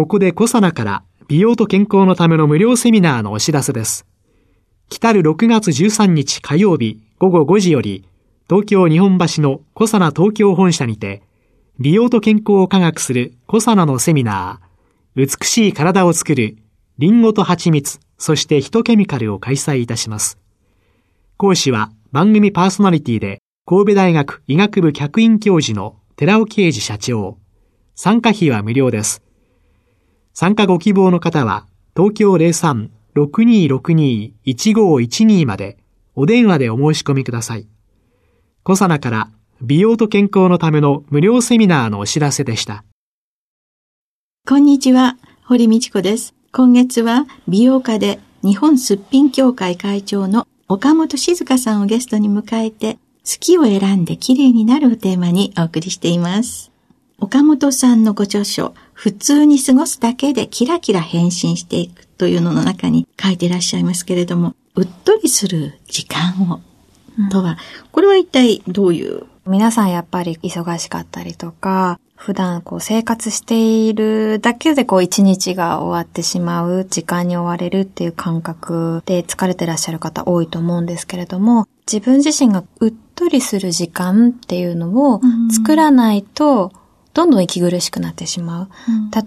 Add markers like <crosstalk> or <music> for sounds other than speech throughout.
ここでコサナから美容と健康のための無料セミナーのお知らせです来る6月13日火曜日午後5時より東京日本橋のコサナ東京本社にて美容と健康を科学するコサナのセミナー美しい体を作るリンゴと蜂蜜そしてヒトケミカルを開催いたします講師は番組パーソナリティで神戸大学医学部客員教授の寺尾啓治社長。参加費は無料です。参加ご希望の方は、東京03-6262-1512までお電話でお申し込みください。小サナから美容と健康のための無料セミナーのお知らせでした。こんにちは、堀道子です。今月は美容家で日本すっぴん協会会長の岡本静香さんをゲストに迎えて、好きを選んで綺麗になるをテーマにお送りしています。岡本さんのご著書、普通に過ごすだけでキラキラ変身していくというのの中に書いていらっしゃいますけれども、うっとりする時間を、とは、これは一体どういう？皆さんやっぱり忙しかったりとか、普段こう生活しているだけでこう一日が終わってしまう、時間に追われるっていう感覚で疲れてらっしゃる方多いと思うんですけれども、自分自身がうっとりする時間っていうのを作らないと、どんどん息苦しくなってしまう。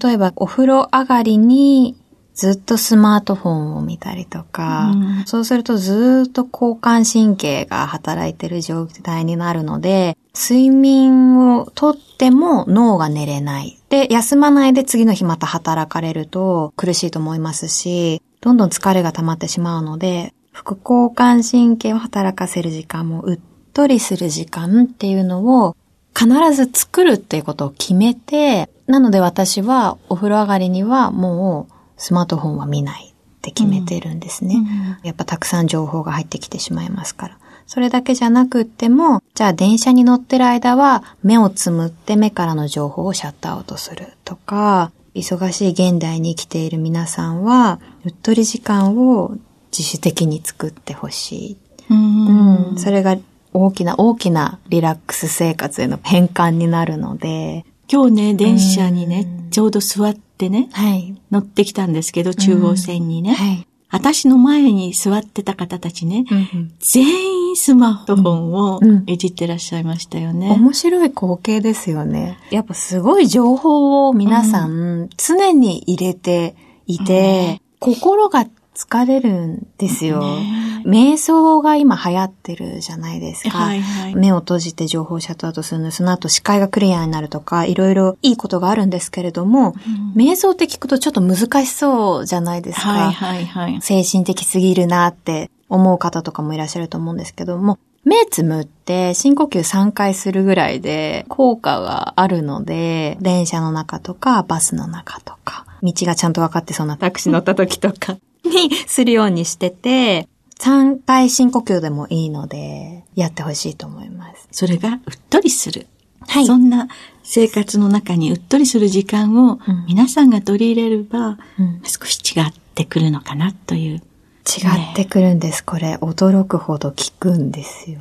例えば、お風呂上がりにずっとスマートフォンを見たりとか、うん、そうするとずっと交感神経が働いてる状態になるので、睡眠をとっても脳が寝れない。で、休まないで次の日また働かれると苦しいと思いますし、どんどん疲れが溜まってしまうので、副交感神経を働かせる時間もうっとりする時間っていうのを必ず作るっていうことを決めて、なので私はお風呂上がりにはもうスマートフォンは見ないって決めてるんですね。うん、やっぱたくさん情報が入ってきてしまいますから。それだけじゃなくっても、じゃあ電車に乗ってる間は目をつむって目からの情報をシャットアウトするとか、忙しい現代に生きている皆さんは、うっとり時間を自主的に作ってほしい。うん、うん、それが大きな大きなリラックス生活への変換になるので。今日ね、電車にね、ちょうど座ってね、はい、乗ってきたんですけど、中央線にね。はい。私の前に座ってた方たちね、うんうん、全員スマホフォンをいじってらっしゃいましたよね、うんうん、面白い光景ですよね。やっぱすごい情報を皆さん。常に入れていて、うん、心が疲れるんですよ。瞑想が今流行ってるじゃないですか。はいはい、目を閉じて情報をシャットアウトするのその後視界がクリアになるとか、いろいろいいことがあるんですけれども、うん、瞑想って聞くとちょっと難しそうじゃないですか。はいはいはい、精神的すぎるなって思う方とかもいらっしゃると思うんですけども、目つむって深呼吸3回するぐらいで効果があるので、電車の中とかバスの中とか、道がちゃんと分かってそうなタクシー乗った時とか、にするようにしてて、3回深呼吸でもいいので、やってほしいと思います。それがうっとりする。はい。そんな生活の中にうっとりする時間を皆さんが取り入れれば、少し違ってくるのかなという。違ってくるんです、これ。驚くほど効くんですよ。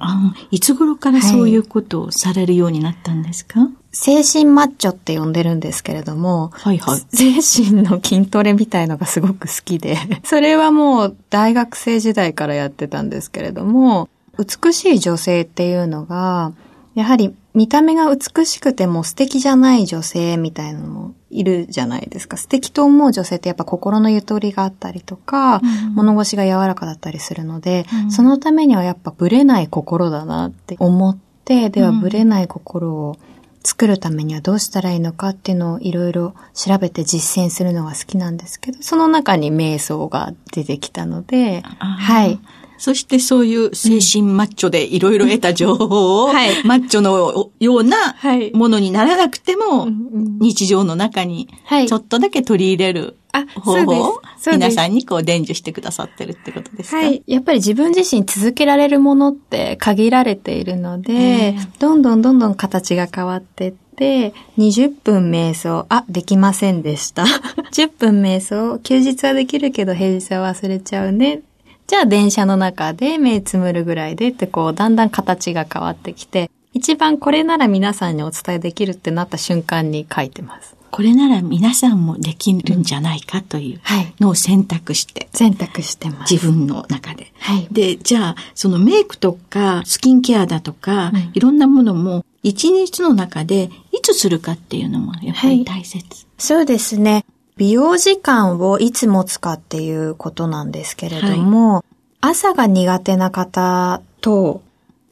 いつ頃からそういうことをされるようになったんですか、はい精神マッチョって呼んでるんですけれども、はいはい、精神の筋トレみたいのがすごく好きで、<laughs> それはもう大学生時代からやってたんですけれども、美しい女性っていうのが、やはり見た目が美しくても素敵じゃない女性みたいなのもいるじゃないですか。素敵と思う女性ってやっぱ心のゆとりがあったりとか、うん、物腰が柔らかだったりするので、うん、そのためにはやっぱブレない心だなって思って、ではブレない心を、うん作るためにはどうしたらいいのかっていうのをいろいろ調べて実践するのが好きなんですけど、その中に瞑想が出てきたので、はい。そしてそういう精神マッチョでいろいろ得た情報を、はい。マッチョのようなはい。ものにならなくても、ん日常の中にはいちょっとだけ取り入れるあ、方法を皆さんにこう伝授してくださってるってことですか？はい。やっぱり自分自身続けられるものって限られているので、ええ。どんどんどんどん形が変わってって、20分瞑想、あ、できませんでした。<laughs> 10分瞑想、休日はできるけど平日は忘れちゃうね。じゃあ電車の中で目つむるぐらいでってこう、だんだん形が変わってきて、一番これなら皆さんにお伝えできるってなった瞬間に書いてます。これなら皆さんもできるんじゃないかというはい。のを選択して、選択してます。自分の中で。はい。で、じゃあ、そのメイクとか、スキンケアだとか、うんいろんなものも、一日の中で、いつするかっていうのも、やっぱり大切。そうですね。美容時間をいつ持つかっていうことなんですけれども、朝が苦手な方と、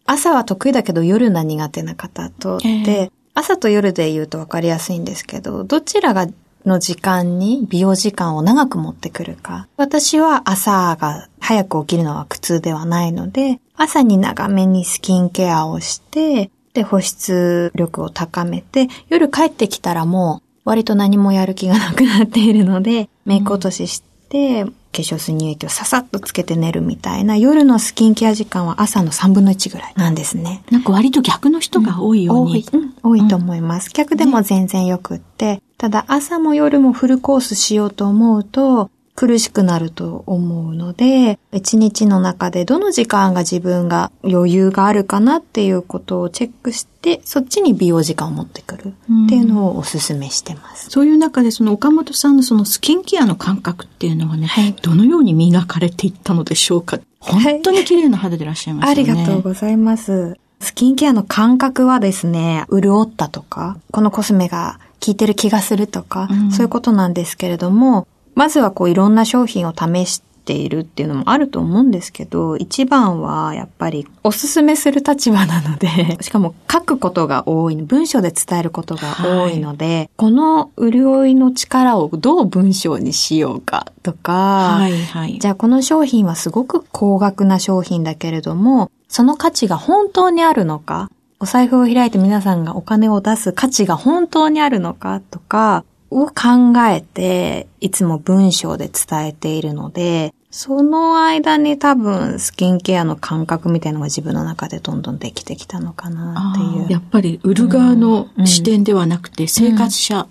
朝は得意だけど夜が苦手な方とで、ええ朝と夜で言うと分かりやすいんですけど、どちらがの時間に美容時間を長く持ってくるか。私は朝が早く起きるのは苦痛ではないので、朝に長めにスキンケアをして、で、保湿力を高めて、夜帰ってきたらもう割と何もやる気がなくなっているので、メイク落としして、化粧水乳液をささっとつけて寝るみたいな、夜のスキンケア時間は朝の3分の1ぐらいなんですね。なんか割と逆の人が多いように。多い、うん多いと思います。逆でも全然よくって、ただ朝も夜もフルコースしようと思うと、苦しくなると思うので、一日の中でどの時間が自分が余裕があるかなっていうことをチェックして、そっちに美容時間を持ってくるっていうのをお勧めしてます。そういう中で、その岡本さんのそのスキンケアの感覚っていうのはね、はいどのように磨かれていったのでしょうか？本当に綺麗な肌でいらっしゃいますよね。ありがとうございます。スキンケアの感覚はですね、潤ったとか、このコスメが効いてる気がするとか、うんそういうことなんですけれども、まずはこういろんな商品を試しているっていうのもあると思うんですけど、一番はやっぱりおすすめする立場なので、<laughs> しかも書くことが多い、文章で伝えることが多いので、この潤いの力をどう文章にしようかとか、はいはい。じゃあこの商品はすごく高額な商品だけれども、その価値が本当にあるのか、お財布を開いて皆さんがお金を出す価値が本当にあるのかとかを考えて、いつも文章で伝えているので、その間に多分スキンケアの感覚みたいなのが自分の中でどんどんできてきたのかなっていう。やっぱり売る側の視点ではなくて、生活者、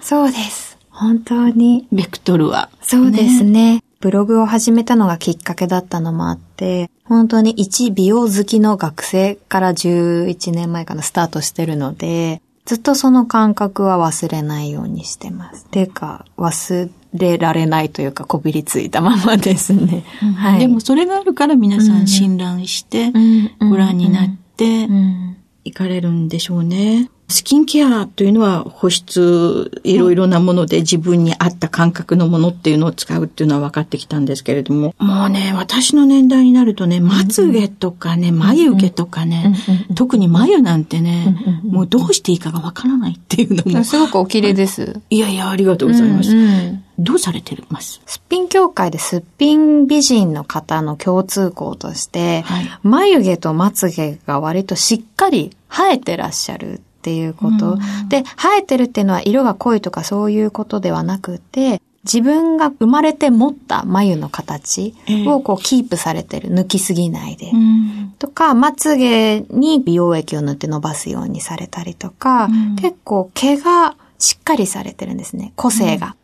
そうです。本当に。ベクトルは。そうですね。ブログを始めたのがきっかけだったのもあって、本当に一美容好きの学生から11年前からスタートしてるので、ずっとその感覚は忘れないようにしてます。ていうか、忘れられないというか、こびりついたままですね。はい。でもそれがあるから皆さん信頼してうん、ご覧になってうんいかれるんでしょうね。スキンケアというのは保湿、いろいろなもので自分に合った感覚のものっていうのを使うっていうのは分かってきたんですけれども、もうね、私の年代になるとね、まつげとかね、眉毛とかね、特に眉なんてね、もうどうしていいかが分からないっていうのも、すごくお綺麗です。いやいや、ありがとうございます。うんうん。どうされてます？すっぴん協会ですっぴん美人の方の共通項として、はい。眉毛とまつげが割としっかり生えてらっしゃるっていうこと。で、生えてるっていうのは色が濃いとかそういうことではなくて、自分が生まれて持った眉の形をこうキープされてる。抜きすぎないで。うんとか、まつげに美容液を塗って伸ばすようにされたりとか、うん結構毛がしっかりされてるんですね。個性が。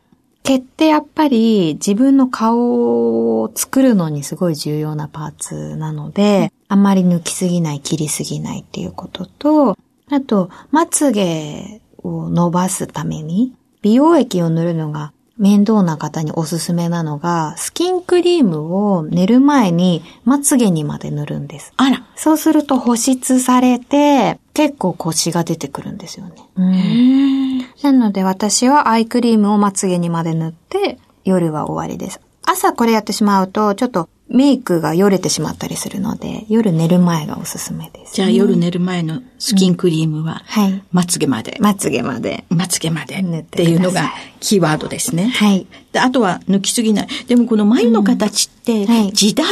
毛ってやっぱり自分の顔を作るのにすごい重要なパーツなので、あんまり抜きすぎない、切りすぎないっていうことと、あと、まつげを伸ばすために、美容液を塗るのが面倒な方におすすめなのが、スキンクリームを寝る前にまつげにまで塗るんです。あら。そうすると保湿されて、結構コシが出てくるんですよね。へなので私はアイクリームをまつげにまで塗って、夜は終わりです。朝これやってしまうと、ちょっとメイクがよれてしまったりするので、夜寝る前がおすすめです。じゃあ夜寝る前のスキンクリームは、はい。まつげまで。まつげまで。まつげまで塗っってていうのがキーワードですね。はい。であとは抜きすぎない。でもこの眉の形ってはい時代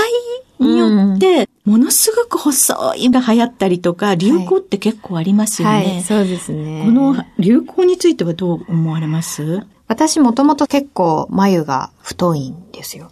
によって、ものすごく細いが流行ったりとか、流行って結構ありますよね。はい、そうですね。この流行についてはどう思われます？私もともと結構眉が太いんですよ。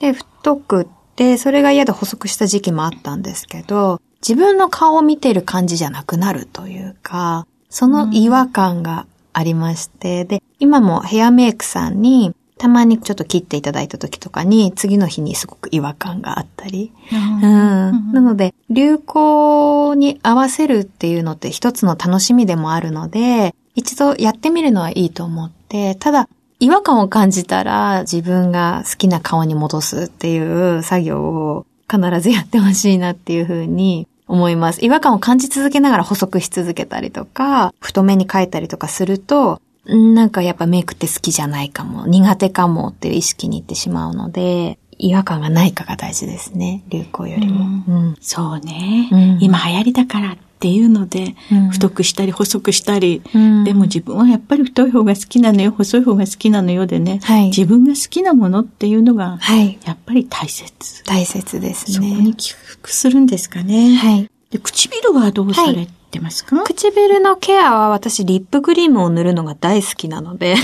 で、太くって、それが嫌で細くした時期もあったんですけど、自分の顔を見てる感じじゃなくなるというか、その違和感がありまして、で、今もヘアメイクさんに、たまにちょっと切っていただいた時とかに、次の日にすごく違和感があったり。うん。なので、流行に合わせるっていうのって一つの楽しみでもあるので、一度やってみるのはいいと思って、ただ、違和感を感じたら自分が好きな顔に戻すっていう作業を必ずやってほしいなっていうふうに思います。違和感を感じ続けながら細くし続けたりとか、太めに描いたりとかすると、んなんかやっぱメイクって好きじゃないかも、苦手かもっていう意識にいってしまうので、違和感がないかが大事ですね。流行よりも。うんそうね、うん今流行りだからっていうので、うん太くしたり細くしたり、うんでも自分はやっぱり太い方が好きなのよ、細い方が好きなのよでね、はい自分が好きなものっていうのが、はい。やっぱり大切。大切ですそこね。に起伏するんですかね。はい。で唇はどうされてますか、唇のケアは私リップクリームを塗るのが大好きなので、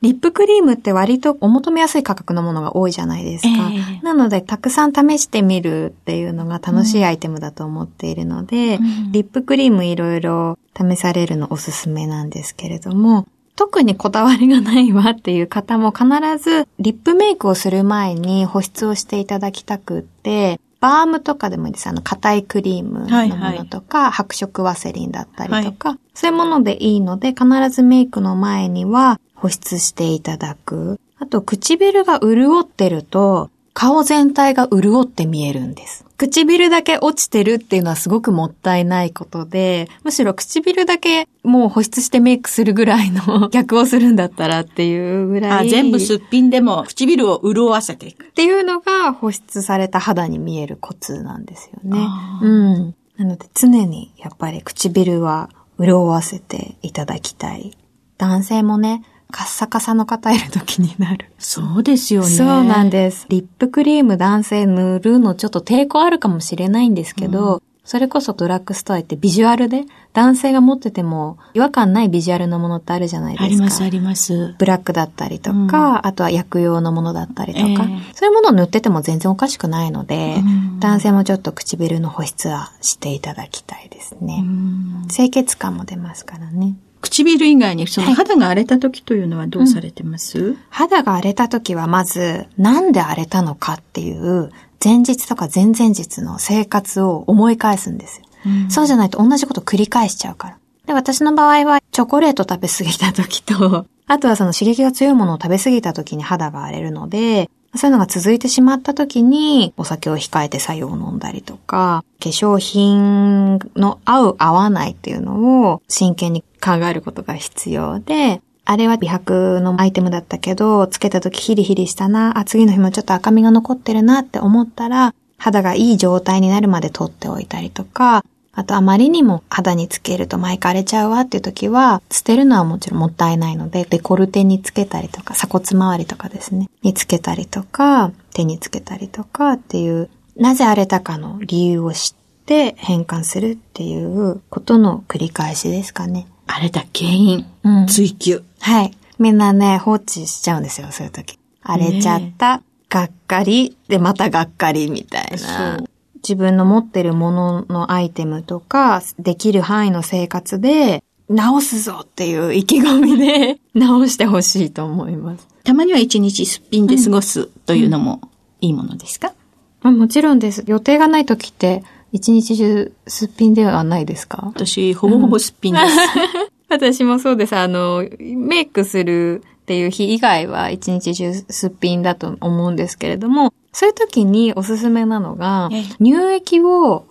リップクリームって割とお求めやすい価格のものが多いじゃないですか。ええなので、たくさん試してみるっていうのが楽しいアイテムだと思っているので、うんリップクリームいろいろ試されるのおすすめなんですけれども、特にこだわりがないわっていう方も必ずリップメイクをする前に保湿をしていただきたくって、バームとかでもいいです。あの、硬いクリームのものとか、白色ワセリンだったりとか、そういうものでいいので、必ずメイクの前には保湿していただく。あと、唇が潤ってると、顔全体が潤って見えるんです。唇だけ落ちてるっていうのはすごくもったいないことで、むしろ唇だけもう保湿してメイクするぐらいの <laughs> 逆をするんだったらっていうぐらあい。全部すっぴんでも唇を潤わせていく。っていうのが保湿された肌に見えるコツなんですよねうん。なので常にやっぱり唇は潤わせていただきたい。男性もね、カッサカサの方いる時になる。そうですよね。そうなんです。リップクリーム男性塗るのちょっと抵抗あるかもしれないんですけど、それこそドラッグストア行ってビジュアルで男性が持ってても違和感ないビジュアルのものってあるじゃないですか。あります、あります。ブラックだったりとか、うんあとは薬用のものだったりとか、ええそういうものを塗ってても全然おかしくないので、うん男性もちょっと唇の保湿はしていただきたいですね。うん清潔感も出ますからね。唇以外にそのはい肌が荒れた時というのはどうされてます、肌が荒れた時はまず、なんで荒れたのかっていう、前日とか前々日の生活を思い返すんですよ。うんそうじゃないと同じこと繰り返しちゃうから。で、私の場合はチョコレート食べ過ぎた時と、<laughs> あとはその刺激が強いものを食べ過ぎた時に肌が荒れるので、そういうのが続いてしまった時に、お酒を控えて作用を飲んだりとか、化粧品の合う合わないっていうのを真剣に考えることが必要で、あれは美白のアイテムだったけど、つけた時ヒリヒリしたな、あ、次の日もちょっと赤みが残ってるなって思ったら、肌がいい状態になるまで取っておいたりとか、あとあまりにも肌につけると毎回荒れちゃうわっていう時は、捨てるのはもちろんもったいないので、デコルテにつけたりとか、鎖骨周りとかですね、につけたりとか、手につけたりとかっていう、なぜ荒れたかの理由を知って変換するっていうことの繰り返しですかね。荒れた原因、うん追求。はい。みんなね、放置しちゃうんですよ、そういう時。荒れちゃった、がっかり、で、またがっかりみたいそなう。自分の持ってるもののアイテムとか、できる範囲の生活で、直すぞっていう意気込みで <laughs> 直してほしいと思います。たまには一日すっぴんで過ごすというのもいいものですか、あもちろんです。予定がない時って、一日中すっぴんではないですか？私、ほぼほぼすっぴんです。<laughs> 私もそうです。あの、メイクするっていう日以外は一日中すっぴんだと思うんですけれども、そういう時におすすめなのがええ、乳液を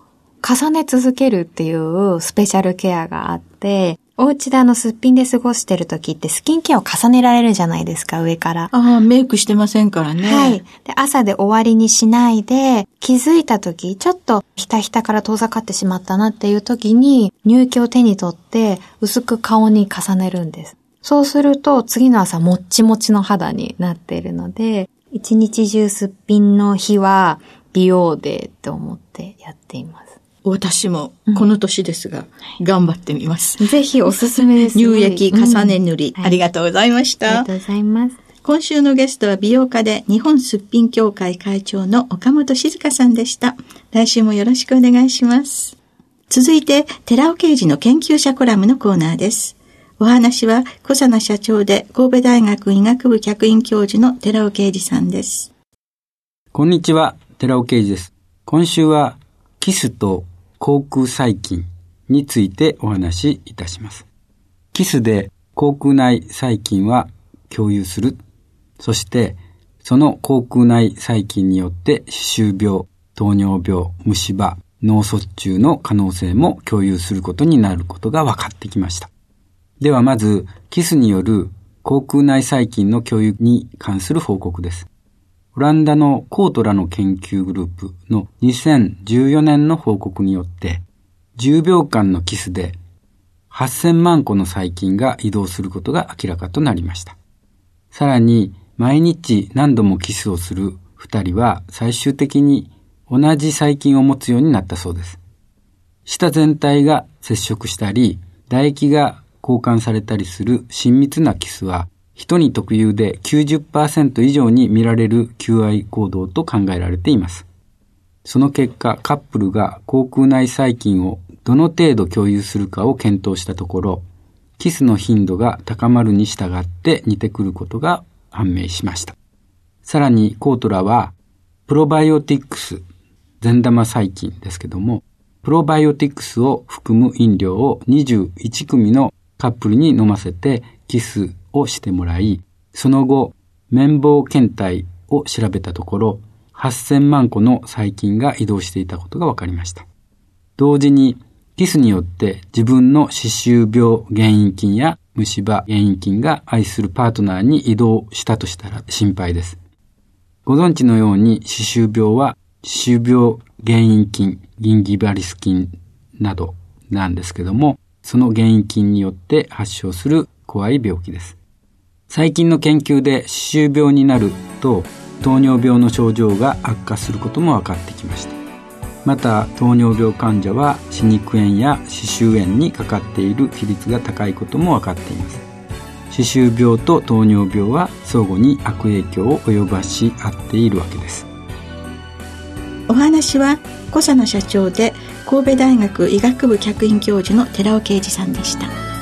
重ね続けるっていうスペシャルケアがあって、お家であのすっぴんで過ごしてる時ってスキンケアを重ねられるじゃないですか、上から。ああ、メイクしてませんからね。はい。で、朝で終わりにしないで、気づいた時、ちょっとひたひたから遠ざかってしまったなっていう時に、乳液を手に取って、薄く顔に重ねるんです。そうすると、次の朝、もっちもちの肌になっているので、一日中すっぴんの日は、美容デーと思ってやっています。私もこの年ですが、うん、頑張ってみます。ぜひおすすめです。乳液重ね塗り、うんありがとうございました。ありがとうございます。今週のゲストは美容家で日本すっぴん協会会長の岡本静香さんでした。来週もよろしくお願いします。続いて、寺尾刑事の研究者コラムのコーナーです。お話は、小佐奈社長で神戸大学医学部客員教授の寺尾啓二さんです。こんにちは、寺尾啓二です。今週は、キスと口腔細菌についてお話しいたします。キスで口腔内細菌は共有する。そして、その口腔内細菌によって歯周病、糖尿病、虫歯、脳卒中の可能性も共有することになることが分かってきました。ではまず、キスによる口腔内細菌の共有に関する報告です。オランダのコートラの研究グループの2014年の報告によって、10秒間のキスで8000万個の細菌が移動することが明らかとなりました。さらに、毎日何度もキスをする2人は最終的に同じ細菌を持つようになったそうです。舌全体が接触したり、唾液が交換されたりする親密なキスは、人に特有で90%以上に見られる求愛行動と考えられています。その結果、カップルが口腔内細菌をどの程度共有するかを検討したところ、キスの頻度が高まるに従って似てくることが判明しました。さらにコートラは、プロバイオティックス、善玉細菌ですけども、プロバイオティックスを含む飲料を21組のカップルに飲ませてキスをしてもらい、その後、綿棒検体を調べたところ、8000万個の細菌が移動していたことが分かりました。同時に、キスによって自分の歯周病原因菌や虫歯原因菌が愛するパートナーに移動したとしたら心配です。ご存知のように歯周病は歯周病原因菌、ギンギバリス菌などなんですけども、その原因菌によって発症する怖い病気です。最近の研究で歯周病になると糖尿病の症状が悪化することも分かってきました。また糖尿病患者は歯肉炎や歯周炎にかかっている比率が高いことも分かっています。歯周病と糖尿病は相互に悪影響を及ばし合っているわけです。お話は小佐野社長で神戸大学医学部客員教授の寺尾啓二さんでした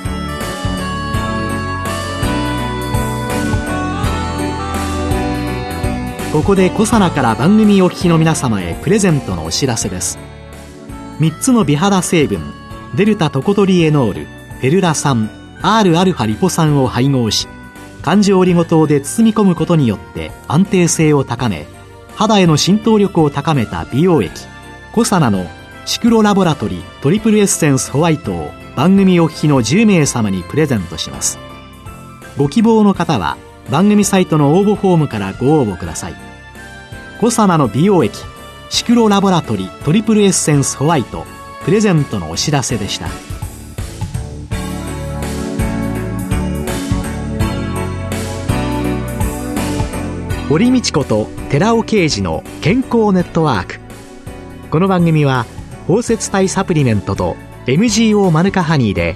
ここで小佐奈から番組お聞きの皆様へプレゼントのお知らせです。3つの美肌成分デルタトコトリエノールフェルラ酸 Rα リポ酸を配合し環状オリゴ糖で包み込むことによって安定性を高め肌への浸透力を高めた美容液コサナのシクロラボラトリトリプルエッセンスホワイトを番組お聞きの10名様にプレゼントします。ご希望の方は番組サイトの応募フォームからご応募ください。コサナの美容液シクロラボラトリトリプルエッセンスホワイトプレゼントのお知らせでした。堀道子と寺尾啓二の健康ネットワーク。この番組は包摂体サプリメントと MGO マヌカハニーで